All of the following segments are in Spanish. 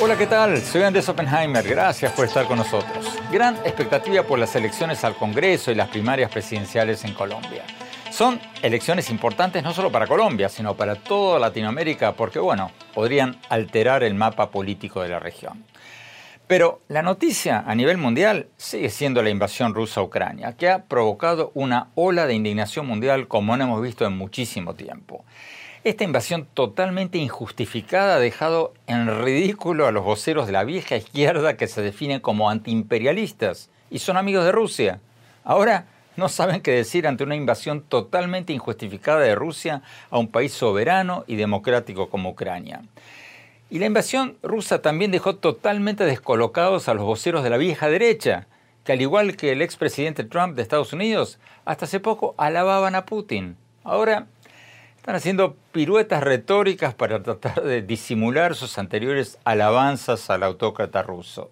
Hola, ¿qué tal? Soy Andrés Oppenheimer. Gracias por estar con nosotros. Gran expectativa por las elecciones al Congreso y las primarias presidenciales en Colombia. Son elecciones importantes no solo para Colombia, sino para toda Latinoamérica, porque, bueno, podrían alterar el mapa político de la región. Pero la noticia a nivel mundial sigue siendo la invasión rusa a Ucrania, que ha provocado una ola de indignación mundial como no hemos visto en muchísimo tiempo. Esta invasión totalmente injustificada ha dejado en ridículo a los voceros de la vieja izquierda que se definen como antiimperialistas y son amigos de Rusia. Ahora no saben qué decir ante una invasión totalmente injustificada de Rusia a un país soberano y democrático como Ucrania. Y la invasión rusa también dejó totalmente descolocados a los voceros de la vieja derecha, que al igual que el expresidente Trump de Estados Unidos, hasta hace poco alababan a Putin. Ahora están haciendo piruetas retóricas para tratar de disimular sus anteriores alabanzas al autócrata ruso.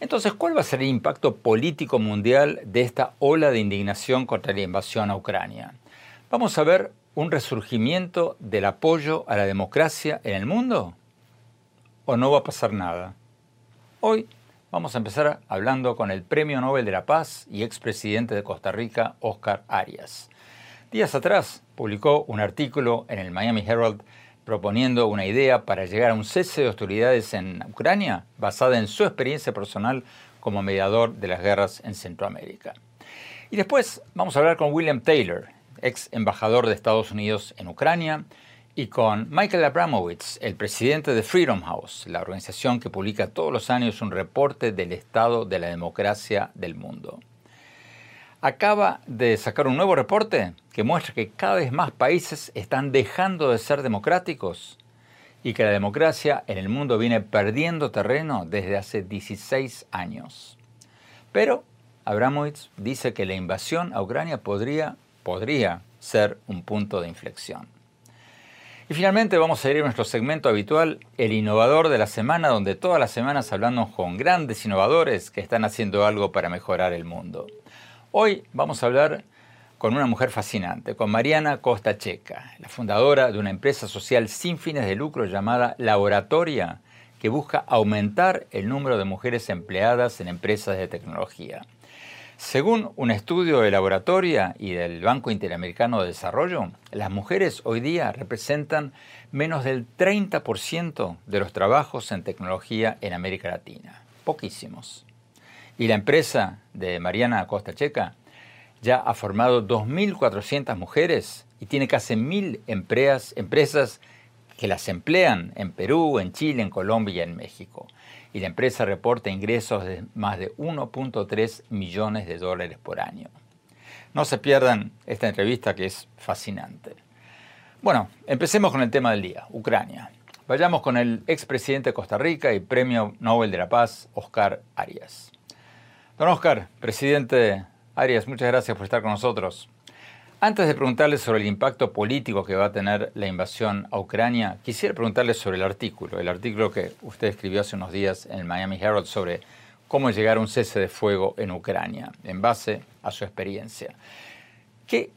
Entonces, ¿cuál va a ser el impacto político mundial de esta ola de indignación contra la invasión a Ucrania? ¿Vamos a ver un resurgimiento del apoyo a la democracia en el mundo? ¿O no va a pasar nada? Hoy vamos a empezar hablando con el Premio Nobel de la Paz y expresidente de Costa Rica, Oscar Arias. Días atrás publicó un artículo en el Miami Herald proponiendo una idea para llegar a un cese de hostilidades en Ucrania basada en su experiencia personal como mediador de las guerras en Centroamérica. Y después vamos a hablar con William Taylor, ex embajador de Estados Unidos en Ucrania, y con Michael Abramowitz, el presidente de Freedom House, la organización que publica todos los años un reporte del estado de la democracia del mundo acaba de sacar un nuevo reporte que muestra que cada vez más países están dejando de ser democráticos y que la democracia en el mundo viene perdiendo terreno desde hace 16 años. Pero Abramowitz dice que la invasión a Ucrania podría, podría ser un punto de inflexión. Y finalmente vamos a ir a nuestro segmento habitual, el innovador de la semana, donde todas las semanas hablamos con grandes innovadores que están haciendo algo para mejorar el mundo. Hoy vamos a hablar con una mujer fascinante, con Mariana Costa Checa, la fundadora de una empresa social sin fines de lucro llamada Laboratoria, que busca aumentar el número de mujeres empleadas en empresas de tecnología. Según un estudio de Laboratoria y del Banco Interamericano de Desarrollo, las mujeres hoy día representan menos del 30% de los trabajos en tecnología en América Latina. Poquísimos. Y la empresa de Mariana Costa Checa ya ha formado 2.400 mujeres y tiene casi 1.000 empresas que las emplean en Perú, en Chile, en Colombia y en México. Y la empresa reporta ingresos de más de 1.3 millones de dólares por año. No se pierdan esta entrevista que es fascinante. Bueno, empecemos con el tema del día, Ucrania. Vayamos con el expresidente de Costa Rica y Premio Nobel de la Paz, Oscar Arias. Don Oscar, presidente Arias, muchas gracias por estar con nosotros. Antes de preguntarle sobre el impacto político que va a tener la invasión a Ucrania, quisiera preguntarle sobre el artículo, el artículo que usted escribió hace unos días en el Miami Herald sobre cómo llegar a un cese de fuego en Ucrania, en base a su experiencia. ¿Qué,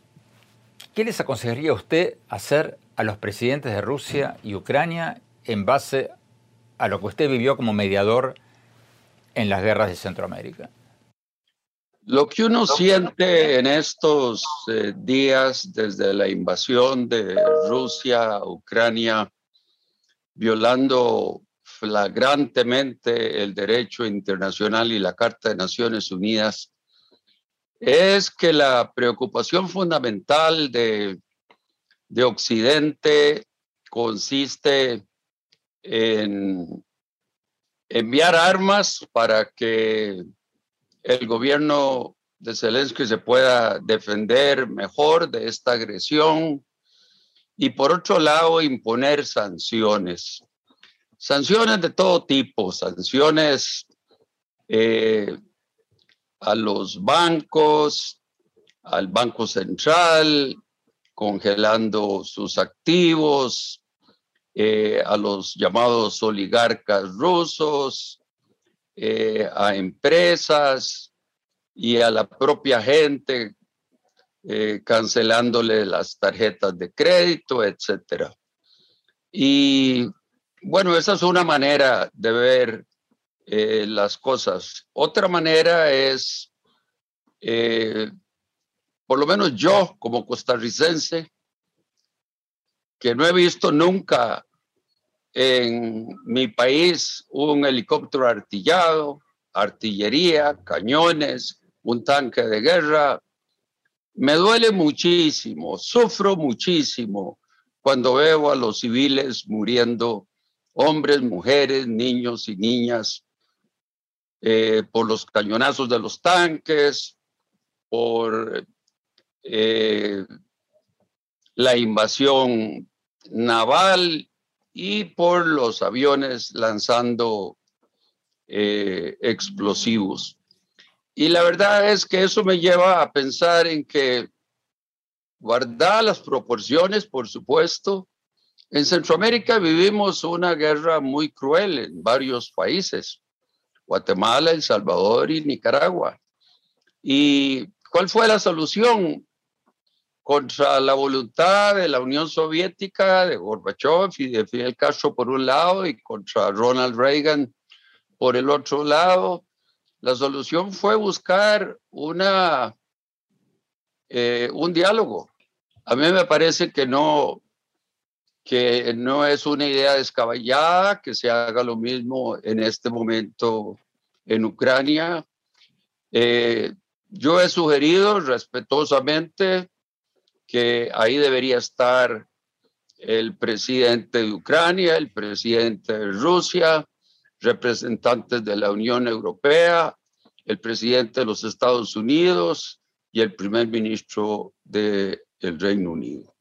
qué les aconsejaría usted hacer a los presidentes de Rusia y Ucrania en base a lo que usted vivió como mediador en las guerras de Centroamérica? Lo que uno siente en estos eh, días desde la invasión de Rusia a Ucrania, violando flagrantemente el derecho internacional y la Carta de Naciones Unidas, es que la preocupación fundamental de, de Occidente consiste en enviar armas para que el gobierno de Zelensky se pueda defender mejor de esta agresión y por otro lado imponer sanciones. Sanciones de todo tipo, sanciones eh, a los bancos, al Banco Central, congelando sus activos, eh, a los llamados oligarcas rusos, eh, a empresas y a la propia gente, eh, cancelándole las tarjetas de crédito, etcétera. Y bueno, esa es una manera de ver eh, las cosas. Otra manera es, por lo menos yo como costarricense, que no he visto nunca en mi país un helicóptero artillado, artillería, cañones, un tanque de guerra. Me duele muchísimo, sufro muchísimo cuando veo a los civiles muriendo, hombres, mujeres, niños y niñas, eh, por los cañonazos de los tanques, por eh, la invasión naval y por los aviones lanzando eh, explosivos. Y la verdad es que eso me lleva a pensar en que, guardar las proporciones, por supuesto, en Centroamérica vivimos una guerra muy cruel en varios países, Guatemala, El Salvador y Nicaragua. ¿Y cuál fue la solución? Contra la voluntad de la Unión Soviética, de Gorbachev y de Fidel Castro por un lado y contra Ronald Reagan por el otro lado. La solución fue buscar una, eh, un diálogo. A mí me parece que no, que no es una idea descabellada que se haga lo mismo en este momento en Ucrania. Eh, yo he sugerido respetuosamente que ahí debería estar el presidente de Ucrania, el presidente de Rusia, representantes de la Unión Europea, el presidente de los Estados Unidos y el primer ministro del Reino Unido.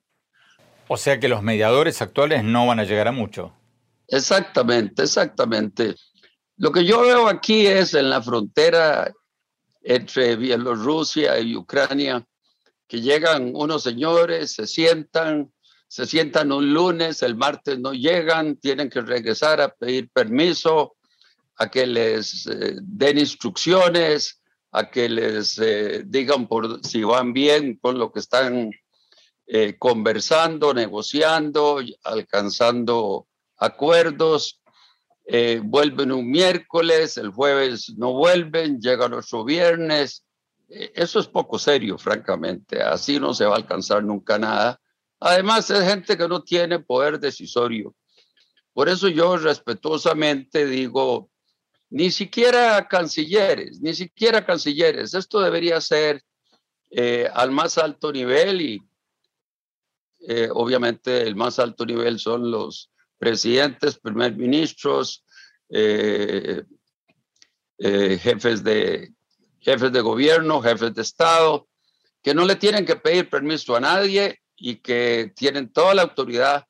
O sea que los mediadores actuales no van a llegar a mucho. Exactamente, exactamente. Lo que yo veo aquí es en la frontera entre Bielorrusia y Ucrania, llegan unos señores, se sientan, se sientan un lunes, el martes no llegan, tienen que regresar a pedir permiso, a que les eh, den instrucciones, a que les eh, digan por si van bien con lo que están eh, conversando, negociando, alcanzando acuerdos. vuelven un miércoles, el jueves no vuelven, llegan otro viernes, eso es poco serio, francamente. Así no se va a alcanzar nunca nada. Además, es gente que no tiene poder decisorio. Por eso yo respetuosamente digo, ni siquiera cancilleres, ni siquiera cancilleres. Esto debería ser eh, al más alto nivel y eh, obviamente el más alto nivel son los presidentes, primer ministros, jefes de jefes de gobierno, jefes de Estado, que no le tienen que pedir permiso a nadie y que tienen toda la autoridad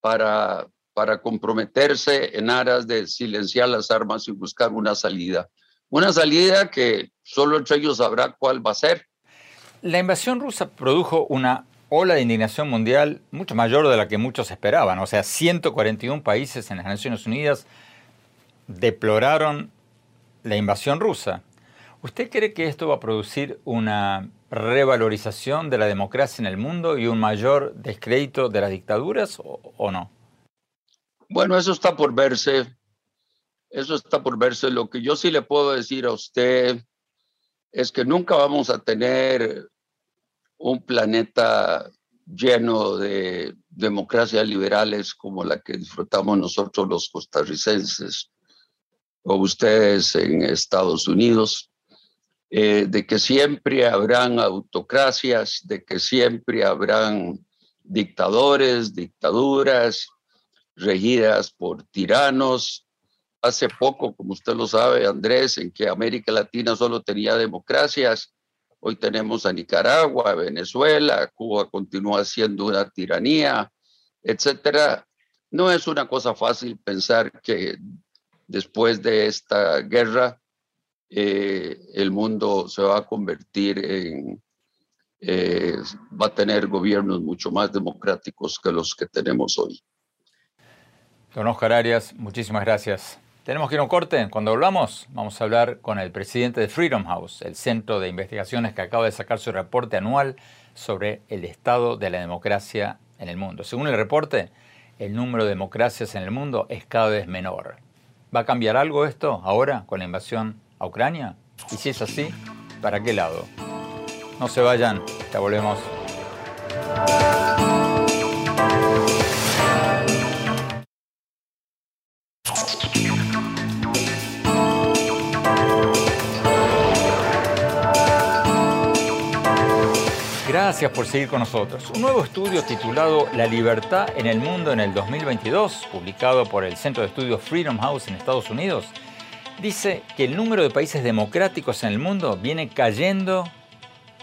para, para comprometerse en aras de silenciar las armas y buscar una salida. Una salida que solo entre ellos sabrá cuál va a ser. La invasión rusa produjo una ola de indignación mundial mucho mayor de la que muchos esperaban. O sea, 141 países en las Naciones Unidas deploraron la invasión rusa. ¿Usted cree que esto va a producir una revalorización de la democracia en el mundo y un mayor descrédito de las dictaduras o, no? Bueno, eso está por verse. Eso está por verse. Lo que yo sí le puedo decir a usted es que nunca vamos a tener un planeta lleno de democracias liberales como la que disfrutamos nosotros los costarricenses o ustedes en Estados Unidos, eh, de que siempre habrán autocracias, de que siempre habrán dictadores, dictaduras regidas por tiranos. Hace poco, como usted lo sabe, Andrés, en que América Latina solo tenía democracias, Hoy tenemos a Nicaragua, Venezuela, Cuba continúa siendo una tiranía, etcétera. No es una cosa fácil pensar que después de esta guerra eh, el mundo se va a convertir en, eh, va a tener gobiernos mucho más democráticos que los que tenemos hoy. Don Oscar Arias, muchísimas gracias. Tenemos que ir a un corte. Cuando volvamos, vamos a hablar con el presidente de Freedom House, el centro de investigaciones que acaba de sacar su reporte anual sobre el estado de la democracia en el mundo. Según el reporte, el número de democracias en el mundo es cada vez menor. ¿Va a cambiar algo esto ahora con la invasión Ucrania? Y si es así, ¿para qué lado? No se vayan, ya volvemos. Gracias por seguir con nosotros. Un nuevo estudio titulado La libertad en el mundo en el 2022, publicado por el Centro de Estudios Freedom House en Estados Unidos, dice que el número de países democráticos en el mundo viene cayendo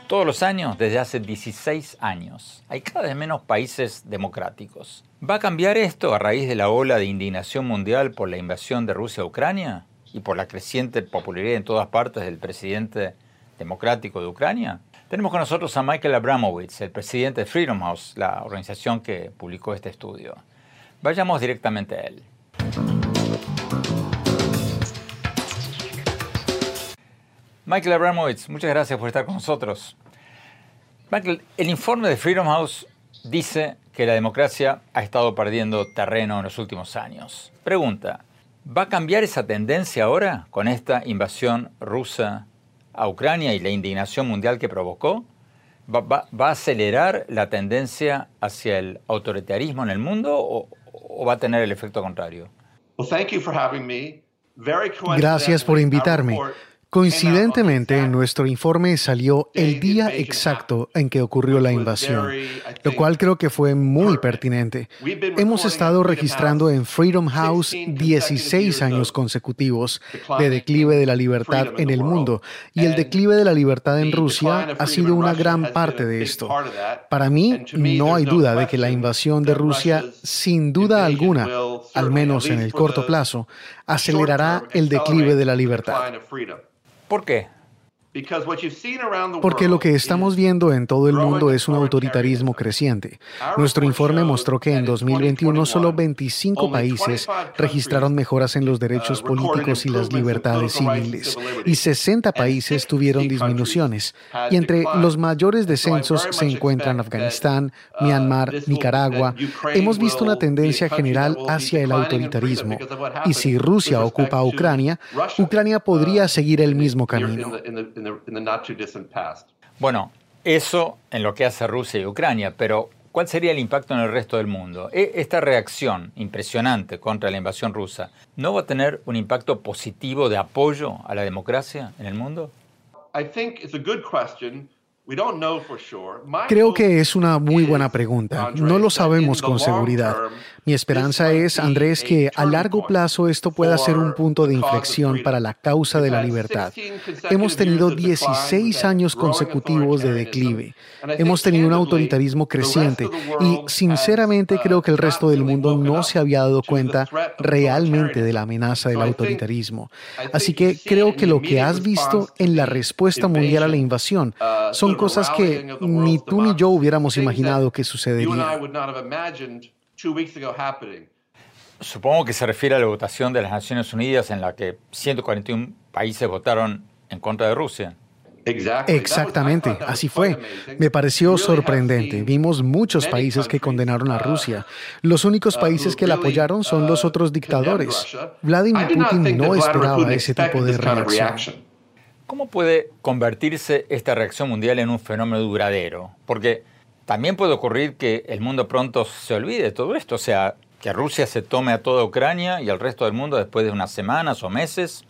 todos los años desde hace 16 años. Hay cada vez menos países democráticos. ¿Va a cambiar esto a raíz de la ola de indignación mundial por la invasión de Rusia a Ucrania y por la creciente popularidad en todas partes del presidente democrático de Ucrania? Tenemos con nosotros a Michael Abramowitz, el presidente de Freedom House, la organización que publicó este estudio. Vayamos directamente a él. Michael Abramowitz, muchas gracias por estar con nosotros. Michael, el informe de Freedom House dice que la democracia ha estado perdiendo terreno en los últimos años. Pregunta, ¿va a cambiar esa tendencia ahora con esta invasión rusa a Ucrania y la indignación mundial que provocó? ¿Va, a acelerar la tendencia hacia el autoritarismo en el mundo o, o va a tener el efecto contrario? Gracias por invitarme. Coincidentemente, nuestro informe salió el día exacto en que ocurrió la invasión, lo cual creo que fue muy pertinente. Hemos estado registrando en Freedom House 16 años consecutivos de declive de la libertad en el mundo, y el declive de la libertad en Rusia ha sido una gran parte de esto. Para mí, no hay duda de que la invasión de Rusia, sin duda alguna, al menos en el corto plazo, acelerará el declive de la libertad. ¿Por qué? Porque lo que estamos viendo en todo el mundo es un autoritarismo creciente. Nuestro informe mostró que en 2021 solo 25 países registraron mejoras en los derechos uh, políticos y las libertades civiles y 60 países tuvieron disminuciones. Y entre los mayores descensos se encuentran Afganistán, uh, Myanmar, Nicaragua. Hemos visto una tendencia general hacia el autoritarismo. Y si Rusia ocupa Ucrania, Ucrania podría uh, seguir el mismo camino. Bueno, eso en lo que hace Rusia y Ucrania, pero ¿cuál sería el impacto en el resto del mundo? E, esta reacción impresionante contra la invasión rusa, ¿no va a tener un impacto positivo de apoyo a la democracia en el mundo? I think it's a good question. Creo que es una muy buena pregunta. No lo sabemos con seguridad. Mi esperanza es, Andrés, que a largo plazo esto pueda ser un punto de inflexión para la causa de la libertad. Hemos tenido 16 años consecutivos de declive. Hemos tenido un autoritarismo creciente y sinceramente creo que el resto del mundo no se había dado cuenta realmente de la amenaza del autoritarismo. Así que creo que lo que has visto en la respuesta mundial a la invasión son cosas que ni tú ni yo hubiéramos imaginado que sucederían. Supongo que se refiere a la votación de las Naciones Unidas en la que 141 países votaron en contra de Rusia. Exactamente, así fue. Me pareció sorprendente. Vimos muchos países que condenaron a Rusia. Los únicos países que la apoyaron son los otros dictadores. Vladimir Putin no esperaba ese tipo de reacción. ¿Cómo puede convertirse esta reacción mundial en un fenómeno duradero? Porque también puede ocurrir que el mundo pronto se olvide de todo esto, o sea, que Rusia se tome a toda Ucrania y al resto del mundo después de unas semanas o meses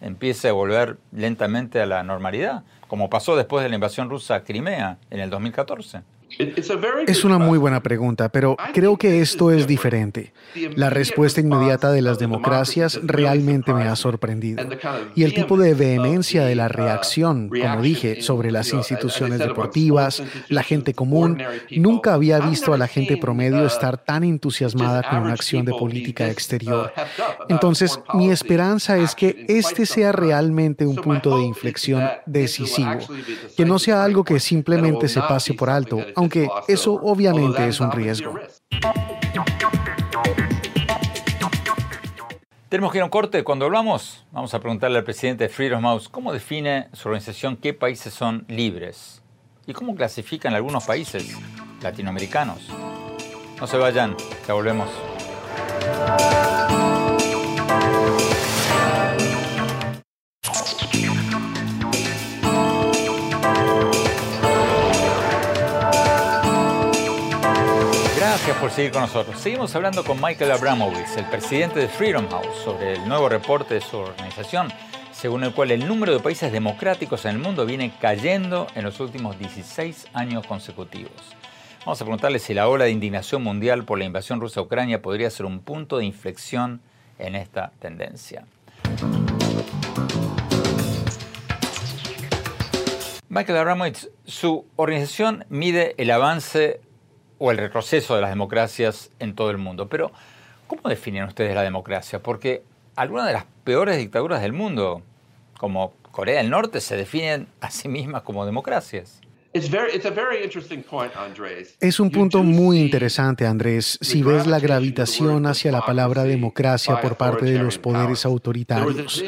empiece a volver lentamente a la normalidad, como pasó después de la invasión rusa a Crimea en el 2014. Es una muy buena pregunta, pero creo que esto es diferente. La respuesta inmediata de las democracias realmente me ha sorprendido. Y el tipo de vehemencia de la reacción, como dije, sobre las instituciones deportivas, la gente común, nunca había visto a la gente promedio estar tan entusiasmada con una acción de política exterior. Entonces, mi esperanza es que este sea realmente un punto de inflexión decisivo, que no sea algo que simplemente se pase por alto, aunque eso obviamente es un riesgo. Tenemos que ir a un corte. Cuando hablamos, vamos a preguntarle al presidente de Freedom House cómo define su organización qué países son libres y cómo clasifican algunos países latinoamericanos. No se vayan, ya volvemos. Gracias por seguir con nosotros. Seguimos hablando con Michael Abramovich, el presidente de Freedom House, sobre el nuevo reporte de su organización, según el cual el número de países democráticos en el mundo viene cayendo en los últimos 16 años consecutivos. Vamos a preguntarle si la ola de indignación mundial por la invasión rusa a Ucrania podría ser un punto de inflexión en esta tendencia. Michael Abramovich, su organización mide el avance o el retroceso de las democracias en todo el mundo. Pero, ¿cómo definen ustedes la democracia? Porque algunas de las peores dictaduras del mundo, como Corea del Norte, se definen a sí mismas como democracias. Es un punto muy interesante, Andrés, si ves la gravitación hacia la palabra democracia por parte de los poderes autoritarios.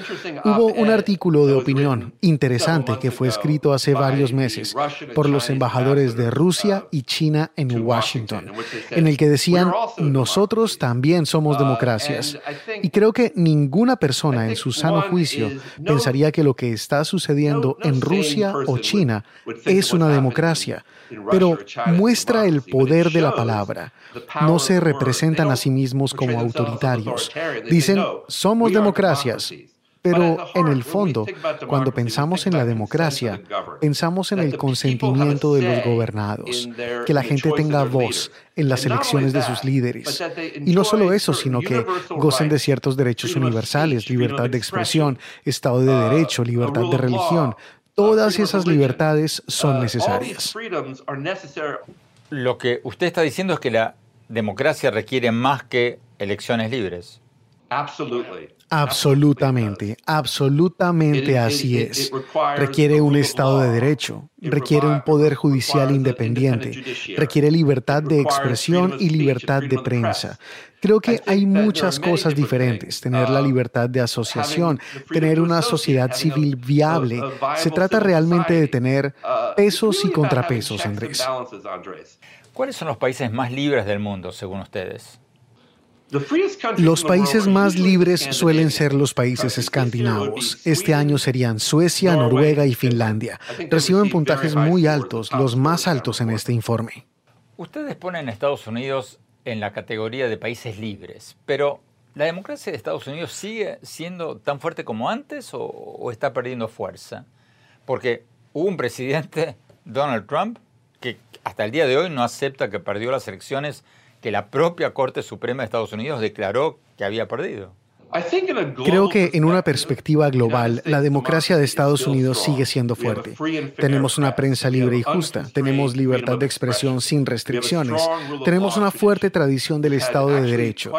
Hubo un artículo de opinión interesante que fue escrito hace varios meses por los embajadores de Rusia y China en Washington, en el que decían, nosotros también somos democracias. Y creo que ninguna persona en su sano juicio pensaría que lo que está sucediendo en Rusia o China es una democracia, pero muestra el poder de la palabra. No se representan a sí mismos como autoritarios. Dicen, somos democracias, pero en el fondo, cuando pensamos en la democracia, pensamos en el consentimiento de los gobernados, que la gente tenga voz en las elecciones de sus líderes. Y no solo eso, sino que gocen de ciertos derechos universales, libertad de expresión, Estado de Derecho, libertad de religión, Todas esas libertades son necesarias. Lo que usted está diciendo es que la democracia requiere más que elecciones libres. Absolutamente, absolutamente así es. Requiere un Estado de Derecho, requiere un Poder Judicial independiente, requiere libertad de expresión y libertad de prensa. Creo que hay muchas cosas diferentes. Tener la libertad de asociación, tener una sociedad civil viable. Se trata realmente de tener pesos y contrapesos, Andrés. ¿Cuáles son los países más libres del mundo, según ustedes? Los países más libres suelen ser los países escandinavos. Este año serían Suecia, Noruega y Finlandia. Reciben puntajes muy altos, los más altos en este informe. Ustedes ponen a Estados Unidos en la categoría de países libres, pero ¿la democracia de Estados Unidos sigue siendo tan fuerte como antes o, está perdiendo fuerza? Porque hubo un presidente, Donald Trump, que hasta el día de hoy no acepta que perdió las elecciones que la propia Corte Suprema de Estados Unidos declaró que había perdido. Creo que en una perspectiva global, la democracia de Estados Unidos sigue siendo fuerte. Tenemos una prensa libre y justa, tenemos libertad de expresión sin restricciones, tenemos una fuerte tradición del Estado de Derecho.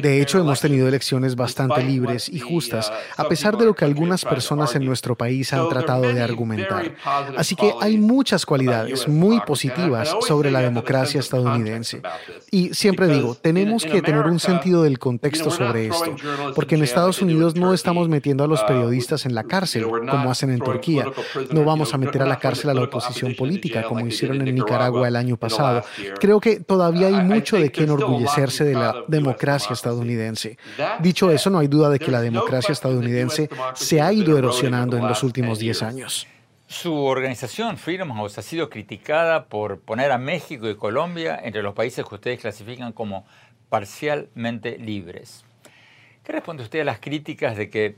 De hecho, hemos tenido elecciones bastante libres y justas, uh, a pesar de lo que algunas personas en nuestro país han tratado de argumentar. Así que hay muchas cualidades muy positivas sobre la democracia estadounidense. Y siempre digo, tenemos que tener un sentido del contexto sobre esto porque en Estados Unidos no estamos metiendo a los periodistas en la cárcel, como hacen en Turquía. No vamos a meter a la cárcel a la oposición política, como hicieron en Nicaragua el año pasado. Creo que todavía hay mucho de qué enorgullecerse de la democracia estadounidense. Dicho eso, no hay duda de que la democracia estadounidense se ha ido erosionando en los últimos 10 años. Su organización Freedom House ha sido criticada por poner a México y Colombia entre los países que ustedes clasifican como parcialmente libres. ¿Qué responde usted a las críticas de que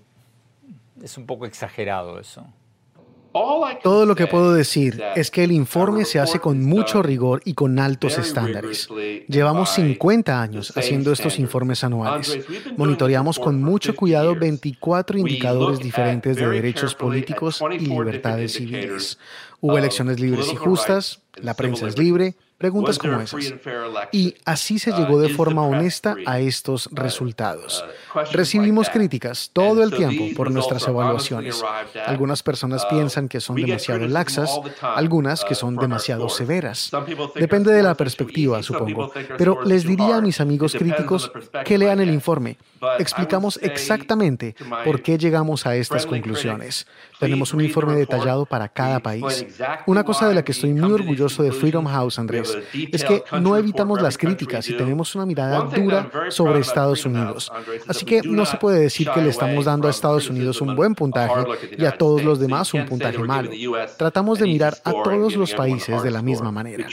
es un poco exagerado eso? Todo lo que puedo decir es que el informe se hace con mucho rigor y con altos estándares. Llevamos 50 años haciendo estos informes anuales. Monitoreamos con mucho cuidado 24 indicadores diferentes de derechos políticos y libertades civiles. Hubo elecciones libres y justas, la prensa es libre, Preguntas como esas. Y así se llegó de uh, forma honesta a estos uh, resultados. Recibimos críticas todo el tiempo por nuestras evaluaciones. Algunas personas uh, piensan que son demasiado laxas, algunas que son demasiado severas. Depende de la perspectiva, supongo. Pero les diría a mis amigos críticos que lean el informe. Explicamos exactamente por qué llegamos a estas conclusiones. Tenemos un informe detallado para cada país. Una cosa de la que estoy muy orgulloso de Freedom House, Andrés, es que no evitamos las críticas y tenemos una mirada dura sobre Estados Unidos. Así que no se puede decir que le estamos dando a Estados Unidos un buen puntaje y a todos los demás un puntaje malo. Tratamos de mirar a todos los países de la misma manera.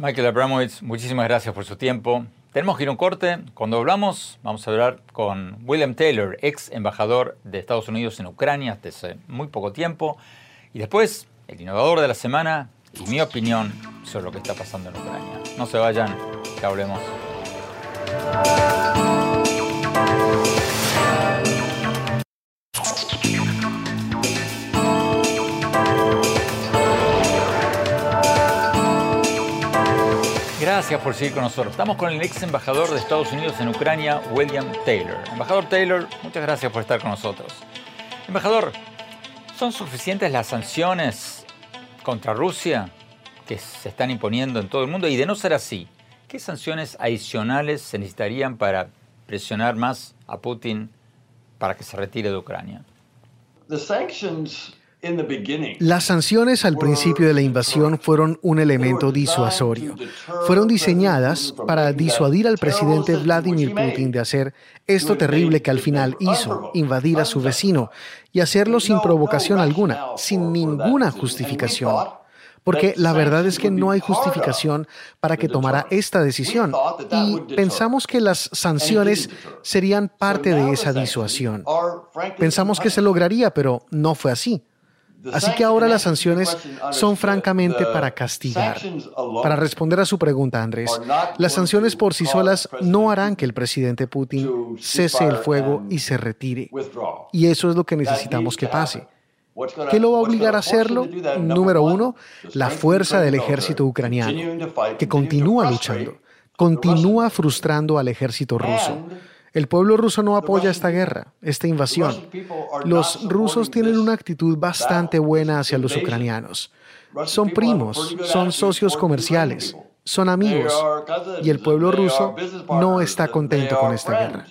Michael Abramowitz, muchísimas gracias por su tiempo. Tenemos que ir a un corte. Cuando hablamos, vamos a hablar con William Taylor, ex embajador de Estados Unidos en Ucrania hasta hace muy poco tiempo. Y después, el innovador de la semana y mi opinión sobre lo que está pasando en Ucrania. No se vayan, que hablemos. Gracias por seguir con nosotros. Estamos con el ex embajador de Estados Unidos en Ucrania, William Taylor. Embajador Taylor, muchas gracias por estar con nosotros. Embajador, ¿son suficientes las sanciones contra Rusia que se están imponiendo en todo el mundo? Y de no ser así, ¿qué sanciones adicionales se necesitarían para presionar más a Putin para que se retire de Ucrania? Las sanciones al principio de la invasión fueron un elemento disuasorio. Fueron diseñadas para disuadir al presidente Vladimir Putin de hacer esto terrible que al final hizo, invadir a su vecino, y hacerlo sin provocación alguna, sin ninguna justificación. Porque la verdad es que no hay justificación para que tomara esta decisión. Y pensamos que las sanciones serían parte de esa disuasión. Pensamos que se lograría, pero no fue así. Así que ahora las sanciones son francamente para castigar. Para responder a su pregunta, Andrés, las sanciones por sí solas no harán que el presidente Putin cese el fuego y se retire. Y eso es lo que necesitamos que pase. ¿Qué lo va a obligar a hacerlo? Número uno, la fuerza del ejército ucraniano, que continúa luchando, continúa frustrando al ejército ruso. El pueblo ruso no apoya esta guerra, esta invasión. Los rusos tienen una actitud bastante buena hacia los ucranianos. Son primos, son socios comerciales, son amigos. Y el pueblo ruso no está contento con esta guerra.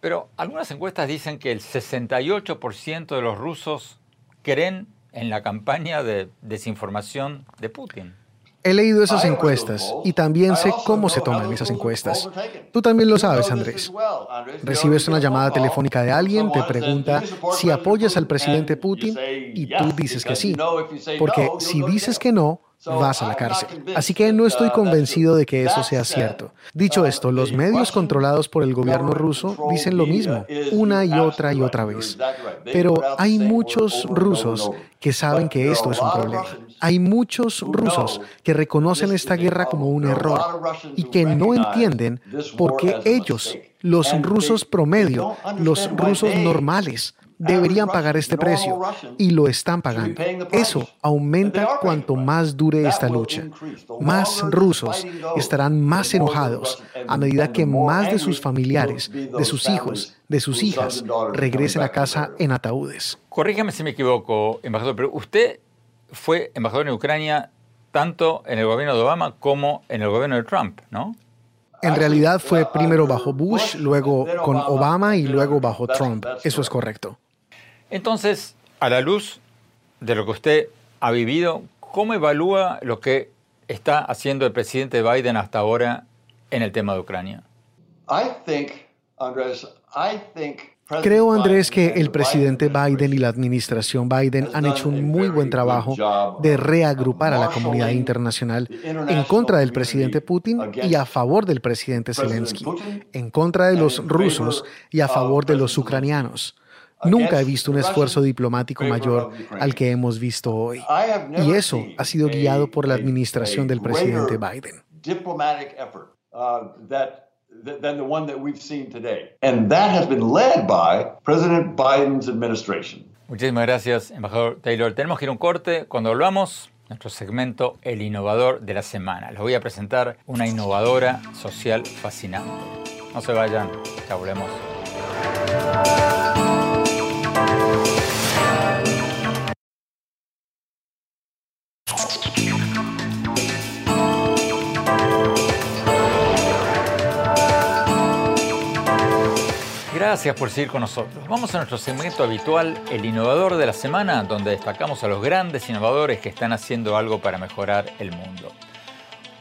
Pero algunas encuestas dicen que el 68% de los rusos creen en la campaña de desinformación de Putin. He leído esas encuestas y también sé cómo se toman esas encuestas. Tú también lo sabes, Andrés. Recibes una llamada telefónica de alguien, te pregunta si apoyas al presidente Putin y tú dices que sí. Porque si dices que no, vas a la cárcel. Así que no estoy convencido de que eso sea cierto. Dicho esto, los medios controlados por el gobierno ruso dicen lo mismo, una y otra y otra vez. Pero hay muchos rusos que saben que esto es un problema. Hay muchos rusos que reconocen esta guerra como un error y que no entienden por qué ellos, los rusos promedio, los rusos normales, deberían pagar este precio y lo están pagando. Eso aumenta cuanto más dure esta lucha. Más rusos estarán más enojados a medida que más de sus familiares, de sus hijos, de sus hijas regresen a casa en ataúdes. Corrígame si me equivoco, embajador, pero usted fue embajador en Ucrania tanto en el gobierno de Obama como en el gobierno de Trump, ¿no? En realidad fue primero bajo Bush, luego con Obama y luego bajo Trump. Eso es correcto. Entonces, a la luz de lo que usted ha vivido, ¿cómo evalúa lo que está haciendo el presidente Biden hasta ahora en el tema de Ucrania? Creo, Andrés, que el presidente Biden y la administración Biden han hecho un muy buen trabajo de reagrupar a la comunidad internacional en contra del presidente Putin y a favor del presidente Zelensky, en contra de los rusos y a favor de los ucranianos. Nunca he visto un esfuerzo diplomático mayor al que hemos visto hoy. Y eso ha sido guiado por la administración del presidente Biden. than the one that we've seen today. And that has been led by President Biden's administration. Muchísimas gracias, embajador Taylor. Tenemos que ir a un corte. Cuando volvamos, nuestro segmento El Innovador de la Semana. Les voy a presentar una innovadora social fascinante. No se vayan, ya volvemos. Gracias por seguir con nosotros. Vamos a nuestro segmento habitual, el innovador de la semana, donde destacamos a los grandes innovadores que están haciendo algo para mejorar el mundo.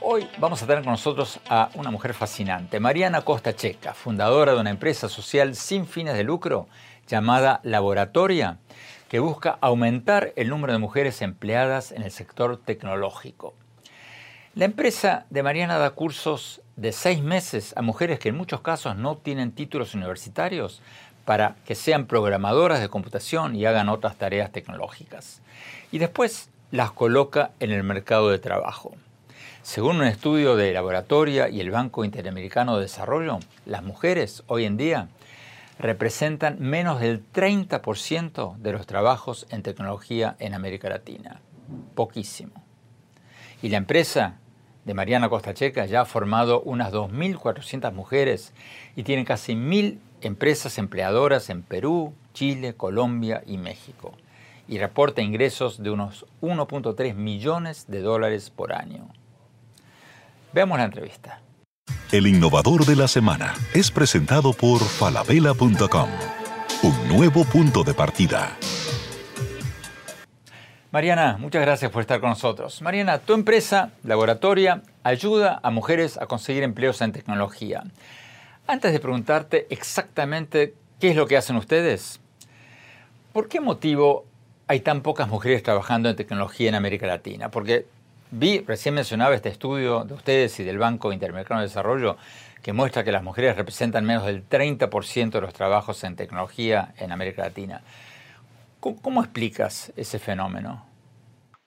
Hoy vamos a tener con nosotros a una mujer fascinante, Mariana Costa Checa, fundadora de una empresa social sin fines de lucro llamada Laboratoria, que busca aumentar el número de mujeres empleadas en el sector tecnológico. La empresa de Mariana da cursos de seis meses a mujeres que en muchos casos no tienen títulos universitarios para que sean programadoras de computación y hagan otras tareas tecnológicas. Y después las coloca en el mercado de trabajo. Según un estudio de Laboratoria y el Banco Interamericano de Desarrollo, las mujeres hoy en día representan menos del 30% de los trabajos en tecnología en América Latina. Poquísimo. Y la empresa de Mariana Costa Checa ya ha formado unas 2.400 mujeres y tiene casi 1.000 empresas empleadoras en Perú, Chile, Colombia y México. Y reporta ingresos de unos 1.3 millones de dólares por año. Veamos la entrevista. El innovador de la semana es presentado por falabella.com. Un nuevo punto de partida. Mariana, muchas gracias por estar con nosotros. Mariana, tu empresa, Laboratoria, ayuda a mujeres a conseguir empleos en tecnología. Antes de preguntarte exactamente qué es lo que hacen ustedes, ¿por qué motivo hay tan pocas mujeres trabajando en tecnología en América Latina? Porque vi, recién mencionaba este estudio de ustedes y del Banco Interamericano de Desarrollo, que muestra que las mujeres representan menos del 30% de los trabajos en tecnología en América Latina. ¿Cómo, explicas ese fenómeno?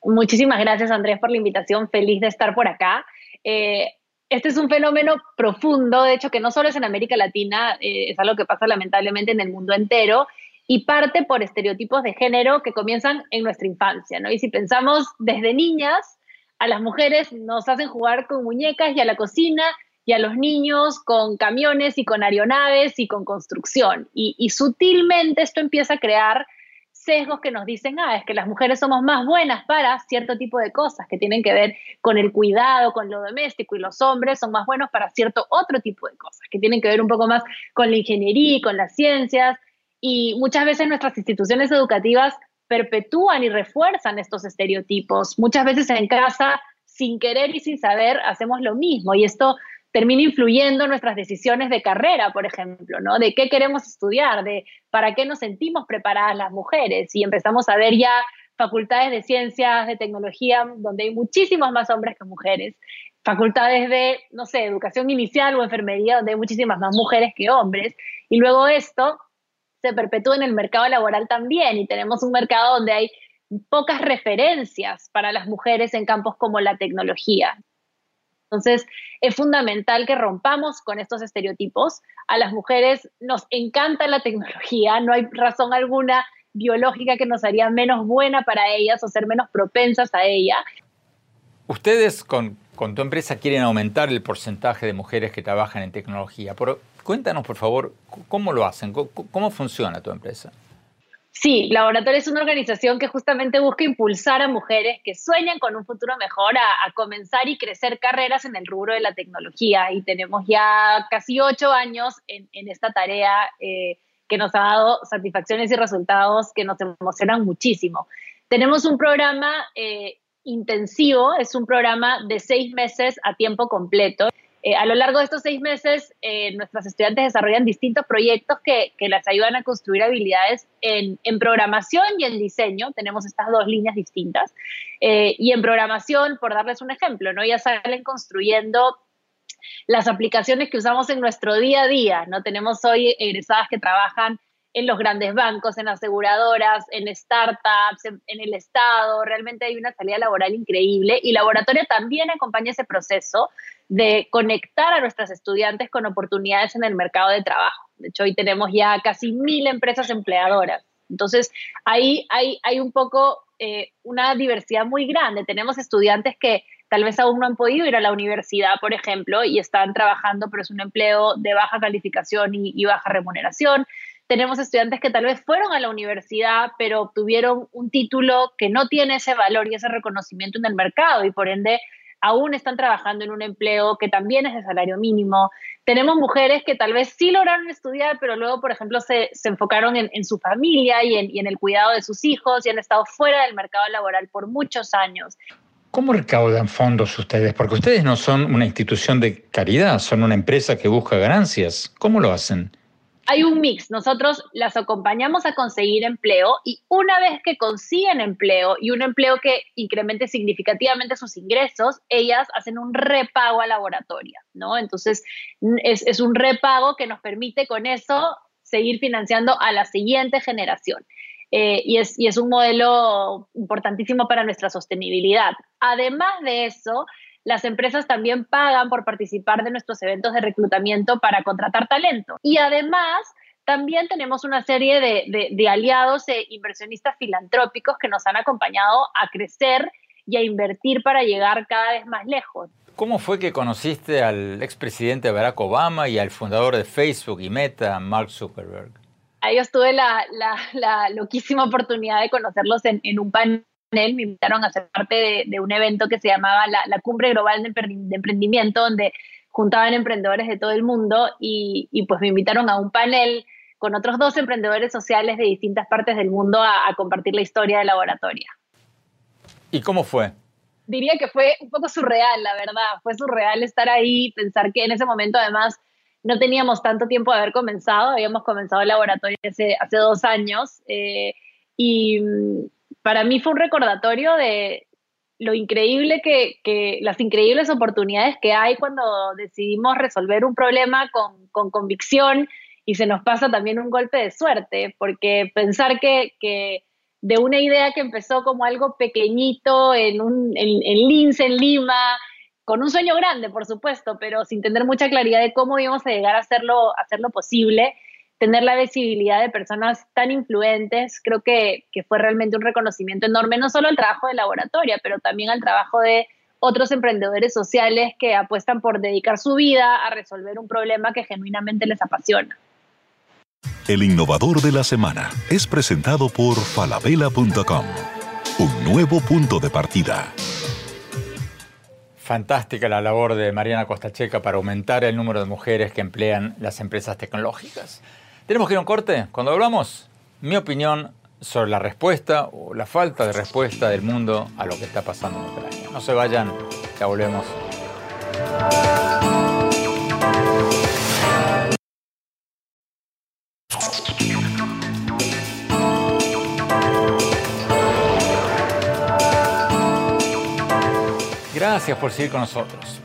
Muchísimas gracias, Andrés, por la invitación. Feliz de estar por acá. Eh, este es un fenómeno profundo, de hecho, que no solo es en América Latina, eh, es algo que pasa lamentablemente en el mundo entero y parte por estereotipos de género que comienzan en nuestra infancia, ¿no? Y si pensamos desde niñas, a las mujeres nos hacen jugar con muñecas y a la cocina y a los niños con camiones y con aeronaves y con construcción. y sutilmente esto empieza a crear sesgos que nos dicen, ah, es que las mujeres somos más buenas para cierto tipo de cosas que tienen que ver con el cuidado, con lo doméstico, y los hombres son más buenos para cierto otro tipo de cosas, que tienen que ver un poco más con la ingeniería y con las ciencias. Y muchas veces nuestras instituciones educativas perpetúan y refuerzan estos estereotipos. Muchas veces en casa, sin querer y sin saber, hacemos lo mismo. Y esto termina influyendo en nuestras decisiones de carrera, por ejemplo, ¿no? De qué queremos estudiar, de para qué nos sentimos preparadas las mujeres. Y empezamos a ver ya facultades de ciencias, de tecnología, donde hay muchísimos más hombres que mujeres. Facultades de, no sé, educación inicial o enfermería, donde hay muchísimas más mujeres que hombres. Y luego esto se perpetúa en el mercado laboral también. Y tenemos un mercado donde hay pocas referencias para las mujeres en campos como la tecnología. Entonces, es fundamental que rompamos con estos estereotipos. A las mujeres nos encanta la tecnología, no hay razón alguna biológica que nos haría menos buena para ellas o ser menos propensas a ella. Ustedes con, tu empresa quieren aumentar el porcentaje de mujeres que trabajan en tecnología, pero cuéntanos por favor, ¿cómo lo hacen? cómo funciona tu empresa? Sí, Laboratorio es una organización que justamente busca impulsar a mujeres que sueñan con un futuro mejor a, comenzar y crecer carreras en el rubro de la tecnología. Y tenemos ya casi ocho años en, esta tarea eh, que nos ha dado satisfacciones y resultados que nos emocionan muchísimo. Tenemos un programa eh, intensivo, es un programa de seis meses a tiempo completo. Eh, a lo largo de estos seis meses, eh, nuestras estudiantes desarrollan distintos proyectos que, las ayudan a construir habilidades en, en, programación y en diseño. Tenemos estas dos líneas distintas. Eh, y en programación, por darles un ejemplo, ¿no? ya salen construyendo las aplicaciones que usamos en nuestro día a día. ¿no? Tenemos hoy egresadas que trabajan en los grandes bancos, en aseguradoras, en startups, en, el Estado. Realmente hay una salida laboral increíble y Laboratorio también acompaña ese proceso de conectar a nuestras estudiantes con oportunidades en el mercado de trabajo. De hecho, hoy tenemos ya casi mil empresas empleadoras. Entonces, ahí hay, hay un poco eh, una diversidad muy grande. Tenemos estudiantes que tal vez aún no han podido ir a la universidad, por ejemplo, y están trabajando, pero es un empleo de baja calificación y baja remuneración tenemos estudiantes que tal vez fueron a la universidad, pero obtuvieron un título que no tiene ese valor y ese reconocimiento en el mercado y por ende aún están trabajando en un empleo que también es de salario mínimo. Tenemos mujeres que tal vez sí lograron estudiar, pero luego, por ejemplo, se, enfocaron en, su familia y en, y en el cuidado de sus hijos y han estado fuera del mercado laboral por muchos años. ¿Cómo recaudan fondos ustedes? Porque ustedes no son una institución de caridad, son una empresa que busca ganancias. ¿Cómo lo hacen? Hay un mix. Nosotros las acompañamos a conseguir empleo y una vez que consiguen empleo y un empleo que incremente significativamente sus ingresos, ellas hacen un repago a laboratoria, ¿no? Entonces, es, un repago que nos permite con eso seguir financiando a la siguiente generación. Eh, y, es, y es un modelo importantísimo para nuestra sostenibilidad. Además de eso, las empresas también pagan por participar de nuestros eventos de reclutamiento para contratar talento. Y además, también tenemos una serie de, aliados e inversionistas filantrópicos que nos han acompañado a crecer y a invertir para llegar cada vez más lejos. ¿Cómo fue que conociste al expresidente Barack Obama y al fundador de Facebook y Meta, Mark Zuckerberg? Ahí yo tuve la, loquísima oportunidad de conocerlos en, en un panel me invitaron a ser parte de, un evento que se llamaba la, Cumbre Global de, Emprendimiento, donde juntaban emprendedores de todo el mundo y, pues me invitaron a un panel con otros dos emprendedores sociales de distintas partes del mundo a, compartir la historia de laboratoria. ¿Y cómo fue? Diría que fue un poco surreal, la verdad. Fue surreal estar ahí, pensar que en ese momento además no teníamos tanto tiempo de haber comenzado, habíamos comenzado el laboratorio hace, hace dos años eh, y, para mí fue un recordatorio de lo increíble que, las increíbles oportunidades que hay cuando decidimos resolver un problema con, convicción y se nos pasa también un golpe de suerte, porque pensar que, de una idea que empezó como algo pequeñito en, un, en, en Lince, en Lima, con un sueño grande, por supuesto, pero sin tener mucha claridad de cómo íbamos a llegar a hacerlo, a hacerlo posible, tener la visibilidad de personas tan influentes, creo que, fue realmente un reconocimiento enorme, no solo al trabajo de laboratorio, pero también al trabajo de otros emprendedores sociales que apuestan por dedicar su vida a resolver un problema que genuinamente les apasiona. El innovador de la semana es presentado por falabella.com, un nuevo punto de partida. Fantástica la labor de Mariana Costacheca para aumentar el número de mujeres que emplean las empresas tecnológicas. Tenemos que ir a un corte. Cuando hablamos, mi opinión sobre la respuesta o la falta de respuesta del mundo a lo que está pasando en Ucrania. No se vayan, ya volvemos. Gracias por seguir con nosotros.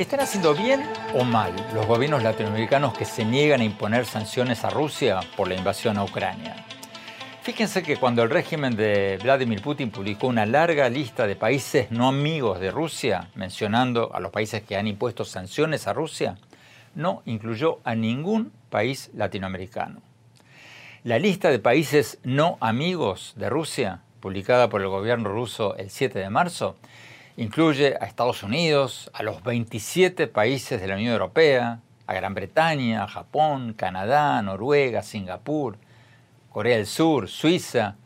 ¿Están haciendo bien o mal los gobiernos latinoamericanos que se niegan a imponer sanciones a Rusia por la invasión a Ucrania? Fíjense que cuando el régimen de Vladimir Putin publicó una larga lista de países no amigos de Rusia, mencionando a los países que han impuesto sanciones a Rusia, no incluyó a ningún país latinoamericano. La lista de países no amigos de Rusia, publicada por el gobierno ruso el 7 de marzo, incluye a Estados Unidos, a los 27 países de la Unión Europea, a Gran Bretaña, Japón, Canadá, Noruega, Singapur, Corea del Sur, Suiza,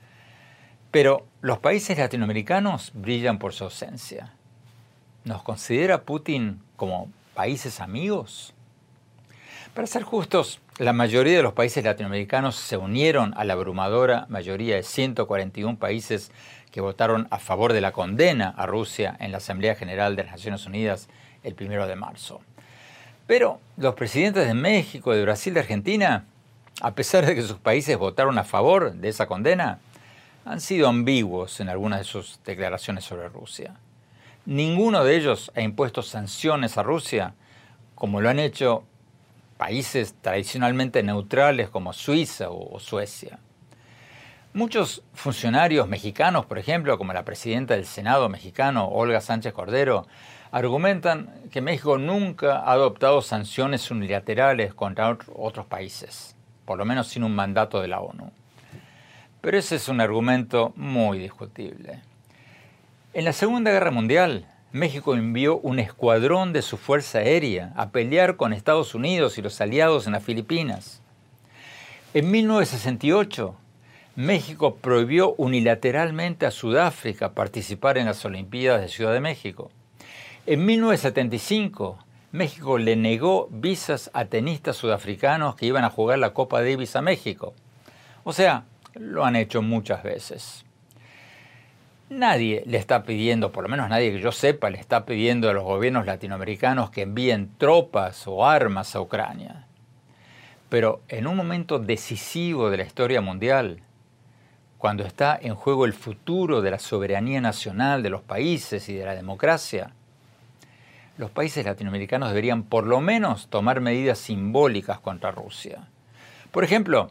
pero los países latinoamericanos brillan por su ausencia. ¿Nos considera Putin como países amigos? Para ser justos, la mayoría de los países latinoamericanos se unieron a la abrumadora mayoría de 141 países que votaron a favor de la condena a Rusia en la Asamblea General de las Naciones Unidas el primero de marzo. Pero los presidentes de México, de Brasil, de Argentina a pesar de que sus países votaron a favor de esa condena, han sido ambiguos en algunas de sus declaraciones sobre Rusia. Ninguno de ellos ha impuesto sanciones a Rusia, como lo han hecho países tradicionalmente neutrales como Suiza o Suecia. Muchos funcionarios mexicanos, por ejemplo, como la presidenta del Senado mexicano, Olga Sánchez Cordero, argumentan que México nunca ha adoptado sanciones unilaterales contra otros países por lo menos sin un mandato de la ONU. Pero ese es un argumento muy discutible. En la Segunda Guerra Mundial, México envió un escuadrón de su fuerza aérea a pelear con Estados Unidos y los aliados en las Filipinas. En 1968, México prohibió unilateralmente a Sudáfrica participar en las Olimpiadas de Ciudad de México. En 1975, México le negó visas a tenistas sudafricanos que iban a jugar la Copa Davis a México. O sea, lo han hecho muchas veces. Nadie le está pidiendo, por lo menos nadie que yo sepa, le está pidiendo a los gobiernos latinoamericanos que envíen tropas o armas a Ucrania. Pero en un momento decisivo de la historia mundial, cuando está en juego el futuro de la soberanía nacional de los países y de la democracia, los países latinoamericanos deberían por lo menos tomar medidas simbólicas contra Rusia. Por ejemplo,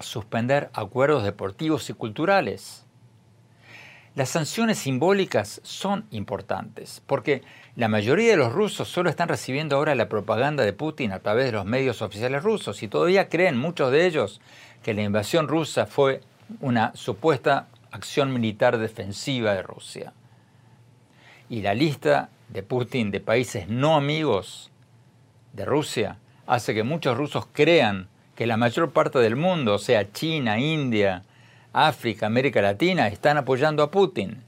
suspender acuerdos deportivos y culturales. Las sanciones simbólicas son importantes porque la mayoría de los rusos solo están recibiendo ahora la propaganda de Putin a través de los medios oficiales rusos y todavía creen muchos de ellos que la invasión rusa fue una supuesta acción militar defensiva de Rusia. Y la lista de Putin de países no amigos de Rusia hace que muchos rusos crean que la mayor parte del mundo, sea, China, India, África, América Latina, están apoyando a Putin.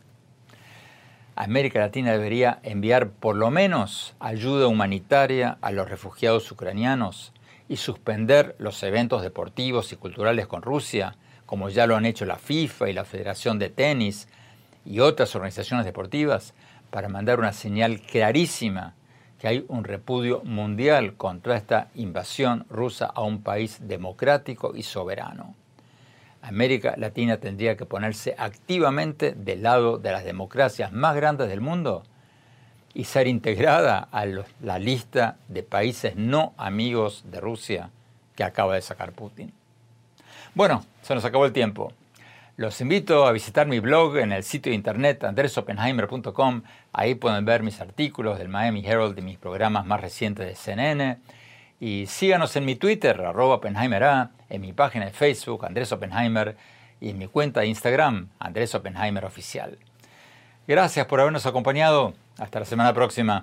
América Latina debería enviar por lo menos ayuda humanitaria a los refugiados ucranianos y suspender los eventos deportivos y culturales con Rusia, como ya lo han hecho la FIFA y la Federación de Tenis y otras organizaciones deportivas, para mandar una señal clarísima que hay un repudio mundial contra esta invasión rusa a un país democrático y soberano. América Latina tendría que ponerse activamente del lado de las democracias más grandes del mundo y ser integrada a la lista de países no amigos de Rusia que acaba de sacar Putin. Bueno, se nos acabó el tiempo. Los invito a visitar mi blog en el sitio de internet andresopenheimer.com. Ahí pueden ver mis artículos del Miami Herald y mis programas más recientes de CNN. Y síganos en mi Twitter, arroba A, en mi página de Facebook, Andrés Oppenheimer, y en mi cuenta de Instagram, Andrés Oppenheimer Oficial. Gracias por habernos acompañado. Hasta la semana próxima.